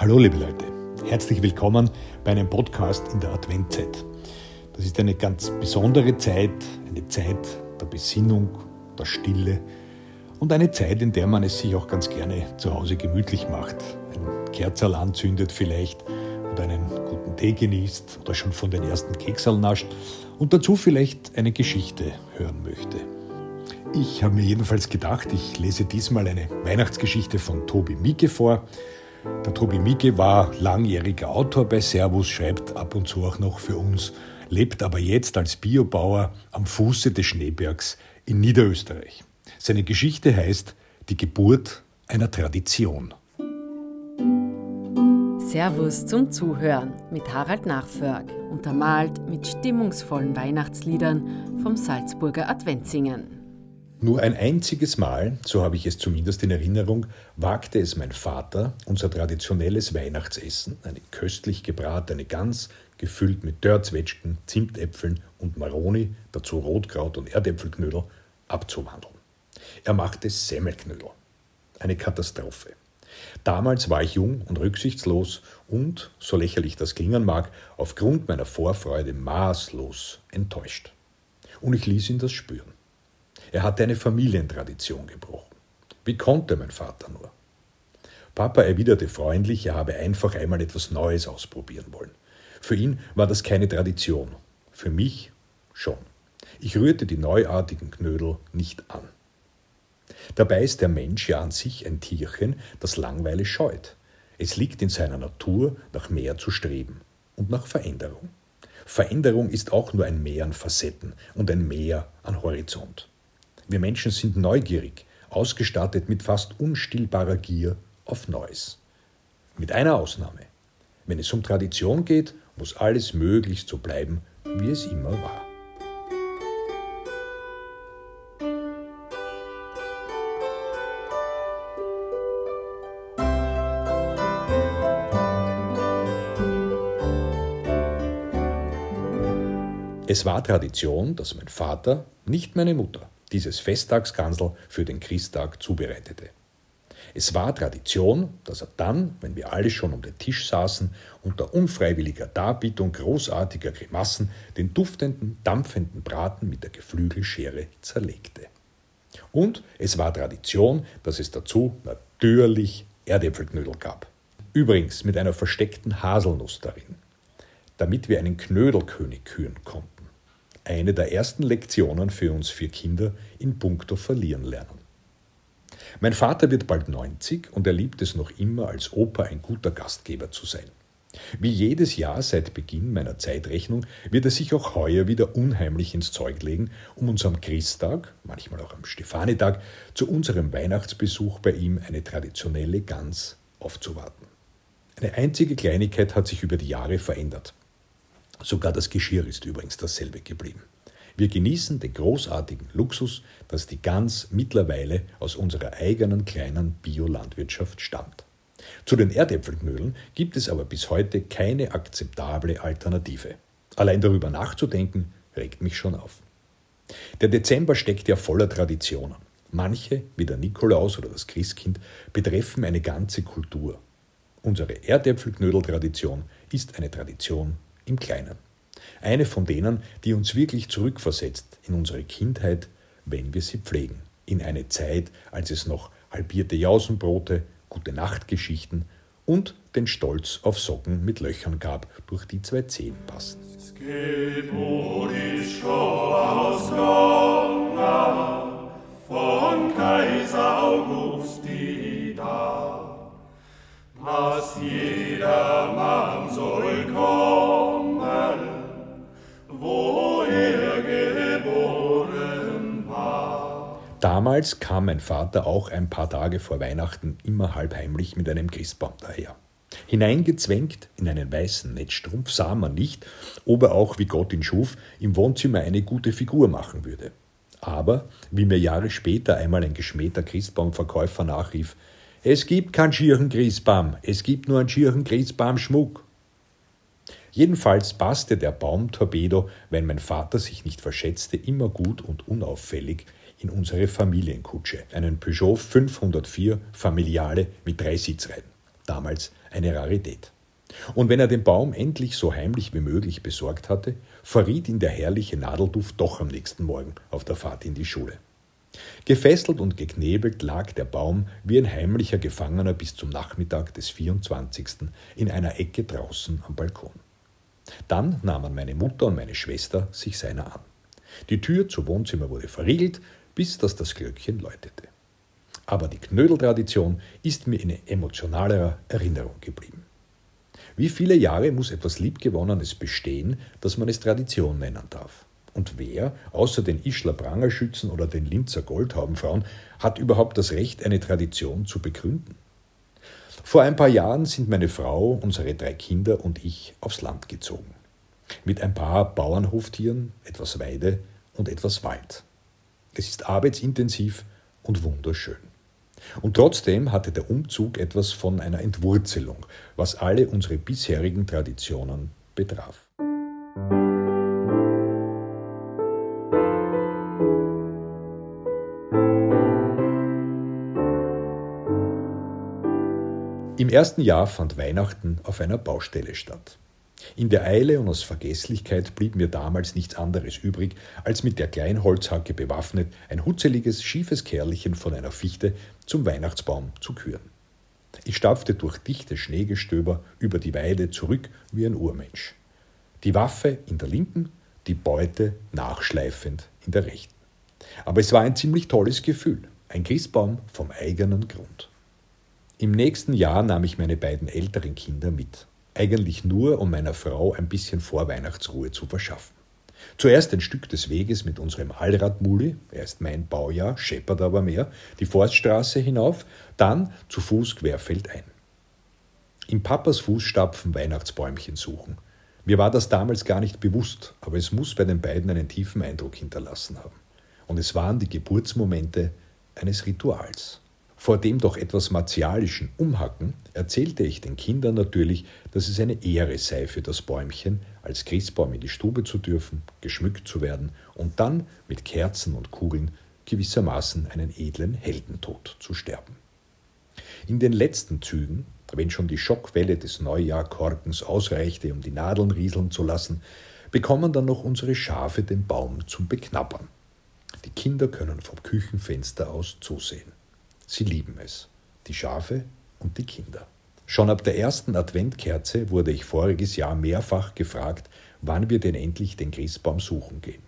Hallo liebe Leute, herzlich willkommen bei einem Podcast in der Adventzeit. Das ist eine ganz besondere Zeit, eine Zeit der Besinnung, der Stille und eine Zeit, in der man es sich auch ganz gerne zu Hause gemütlich macht. Ein Kerzerl anzündet vielleicht oder einen guten Tee genießt oder schon von den ersten Keksal nascht und dazu vielleicht eine Geschichte hören möchte. Ich habe mir jedenfalls gedacht, ich lese diesmal eine Weihnachtsgeschichte von Tobi Mieke vor. Der Tobi Mieke war langjähriger Autor bei Servus, schreibt ab und zu auch noch für uns, lebt aber jetzt als Biobauer am Fuße des Schneebergs in Niederösterreich. Seine Geschichte heißt Die Geburt einer Tradition. Servus zum Zuhören mit Harald Nachförg, untermalt mit stimmungsvollen Weihnachtsliedern vom Salzburger Adventsingen. Nur ein einziges Mal, so habe ich es zumindest in Erinnerung, wagte es mein Vater, unser traditionelles Weihnachtsessen, eine köstlich gebratene Gans, gefüllt mit Dörzwetschgen, Zimtäpfeln und Maroni, dazu Rotkraut und Erdäpfelknödel, abzuwandeln. Er machte Semmelknödel. Eine Katastrophe. Damals war ich jung und rücksichtslos und, so lächerlich das klingen mag, aufgrund meiner Vorfreude maßlos enttäuscht. Und ich ließ ihn das spüren. Er hatte eine Familientradition gebrochen. Wie konnte mein Vater nur? Papa erwiderte freundlich, er habe einfach einmal etwas Neues ausprobieren wollen. Für ihn war das keine Tradition, für mich schon. Ich rührte die neuartigen Knödel nicht an. Dabei ist der Mensch ja an sich ein Tierchen, das Langweile scheut. Es liegt in seiner Natur, nach mehr zu streben und nach Veränderung. Veränderung ist auch nur ein Mehr an Facetten und ein Mehr an Horizont. Wir Menschen sind neugierig, ausgestattet mit fast unstillbarer Gier auf Neues. Mit einer Ausnahme. Wenn es um Tradition geht, muss alles möglichst so bleiben, wie es immer war. Es war Tradition, dass mein Vater, nicht meine Mutter, dieses Festtagsgansel für den Christtag zubereitete. Es war Tradition, dass er dann, wenn wir alle schon um den Tisch saßen, unter unfreiwilliger Darbietung großartiger Grimassen den duftenden, dampfenden Braten mit der Geflügelschere zerlegte. Und es war Tradition, dass es dazu natürlich Erdäpfelknödel gab. Übrigens mit einer versteckten Haselnuss darin, damit wir einen Knödelkönig küren konnten eine der ersten Lektionen für uns vier Kinder in puncto Verlieren lernen. Mein Vater wird bald 90 und er liebt es noch immer, als Opa ein guter Gastgeber zu sein. Wie jedes Jahr seit Beginn meiner Zeitrechnung wird er sich auch heuer wieder unheimlich ins Zeug legen, um uns am Christtag, manchmal auch am Stefanitag, zu unserem Weihnachtsbesuch bei ihm eine traditionelle Gans aufzuwarten. Eine einzige Kleinigkeit hat sich über die Jahre verändert. Sogar das Geschirr ist übrigens dasselbe geblieben. Wir genießen den großartigen Luxus, dass die Gans mittlerweile aus unserer eigenen kleinen Biolandwirtschaft stammt. Zu den Erdäpfelknödeln gibt es aber bis heute keine akzeptable Alternative. Allein darüber nachzudenken, regt mich schon auf. Der Dezember steckt ja voller Traditionen. Manche, wie der Nikolaus oder das Christkind, betreffen eine ganze Kultur. Unsere Erdäpfelknödeltradition ist eine Tradition im Kleinen. Eine von denen, die uns wirklich zurückversetzt in unsere Kindheit, wenn wir sie pflegen. In eine Zeit, als es noch halbierte Jausenbrote, gute Nachtgeschichten und den Stolz auf Socken mit Löchern gab, durch die zwei Zehen passen. Von Kaiser August die da, Damals kam mein Vater auch ein paar Tage vor Weihnachten immer halb heimlich mit einem Christbaum daher. Hineingezwängt in einen weißen Netzstrumpf sah man nicht, ob er auch, wie Gott ihn schuf, im Wohnzimmer eine gute Figur machen würde. Aber, wie mir Jahre später einmal ein geschmähter Christbaumverkäufer nachrief, es gibt keinen schieren Christbaum, es gibt nur einen schieren Christbaumschmuck. Jedenfalls passte der Baumtorpedo, wenn mein Vater sich nicht verschätzte, immer gut und unauffällig in unsere Familienkutsche, einen Peugeot 504 Familiale mit drei Sitzreihen. damals eine Rarität. Und wenn er den Baum endlich so heimlich wie möglich besorgt hatte, verriet ihn der herrliche Nadelduft doch am nächsten Morgen auf der Fahrt in die Schule. Gefesselt und geknebelt lag der Baum wie ein heimlicher Gefangener bis zum Nachmittag des 24. in einer Ecke draußen am Balkon. Dann nahmen meine Mutter und meine Schwester sich seiner an. Die Tür zum Wohnzimmer wurde verriegelt, bis dass das Glöckchen läutete. Aber die Knödeltradition ist mir in emotionalerer Erinnerung geblieben. Wie viele Jahre muss etwas Liebgewonnenes bestehen, dass man es Tradition nennen darf? Und wer, außer den Ischler Prangerschützen oder den Linzer Goldhaubenfrauen, hat überhaupt das Recht, eine Tradition zu begründen? Vor ein paar Jahren sind meine Frau, unsere drei Kinder und ich aufs Land gezogen. Mit ein paar Bauernhoftieren, etwas Weide und etwas Wald. Es ist arbeitsintensiv und wunderschön. Und trotzdem hatte der Umzug etwas von einer Entwurzelung, was alle unsere bisherigen Traditionen betraf. Im ersten Jahr fand Weihnachten auf einer Baustelle statt. In der Eile und aus Vergesslichkeit blieb mir damals nichts anderes übrig, als mit der Kleinholzhacke bewaffnet ein hutzeliges, schiefes Kerlchen von einer Fichte zum Weihnachtsbaum zu küren. Ich stapfte durch dichte Schneegestöber über die Weide zurück wie ein Urmensch. Die Waffe in der linken, die Beute nachschleifend in der rechten. Aber es war ein ziemlich tolles Gefühl, ein Christbaum vom eigenen Grund. Im nächsten Jahr nahm ich meine beiden älteren Kinder mit. Eigentlich nur, um meiner Frau ein bisschen Vorweihnachtsruhe zu verschaffen. Zuerst ein Stück des Weges mit unserem Allradmuli, er ist mein Baujahr, scheppert aber mehr, die Forststraße hinauf, dann zu Fuß querfeldein. Im Papas Fußstapfen Weihnachtsbäumchen suchen. Mir war das damals gar nicht bewusst, aber es muss bei den beiden einen tiefen Eindruck hinterlassen haben. Und es waren die Geburtsmomente eines Rituals. Vor dem doch etwas martialischen Umhacken erzählte ich den Kindern natürlich, dass es eine Ehre sei für das Bäumchen, als Christbaum in die Stube zu dürfen, geschmückt zu werden und dann mit Kerzen und Kugeln gewissermaßen einen edlen Heldentod zu sterben. In den letzten Zügen, wenn schon die Schockwelle des Neujahrkorkens ausreichte, um die Nadeln rieseln zu lassen, bekommen dann noch unsere Schafe den Baum zum Beknabbern. Die Kinder können vom Küchenfenster aus zusehen. Sie lieben es, die Schafe und die Kinder. Schon ab der ersten Adventkerze wurde ich voriges Jahr mehrfach gefragt, wann wir denn endlich den Christbaum suchen gehen.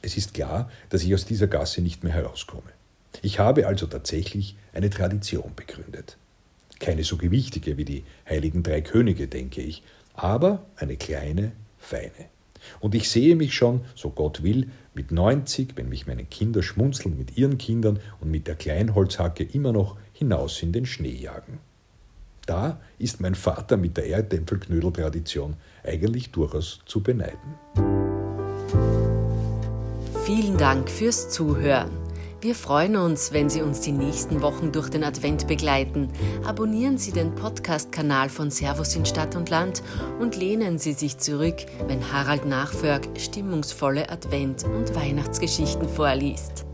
Es ist klar, dass ich aus dieser Gasse nicht mehr herauskomme. Ich habe also tatsächlich eine Tradition begründet. Keine so gewichtige wie die heiligen drei Könige, denke ich, aber eine kleine, feine. Und ich sehe mich schon, so Gott will, mit 90, wenn mich meine Kinder schmunzeln mit ihren Kindern und mit der Kleinholzhacke immer noch hinaus in den Schnee jagen. Da ist mein Vater mit der Erdäpfelknödeltradition eigentlich durchaus zu beneiden. Vielen Dank fürs Zuhören. Wir freuen uns, wenn Sie uns die nächsten Wochen durch den Advent begleiten. Abonnieren Sie den Podcast-Kanal von Servus in Stadt und Land und lehnen Sie sich zurück, wenn Harald Nachförg stimmungsvolle Advent- und Weihnachtsgeschichten vorliest.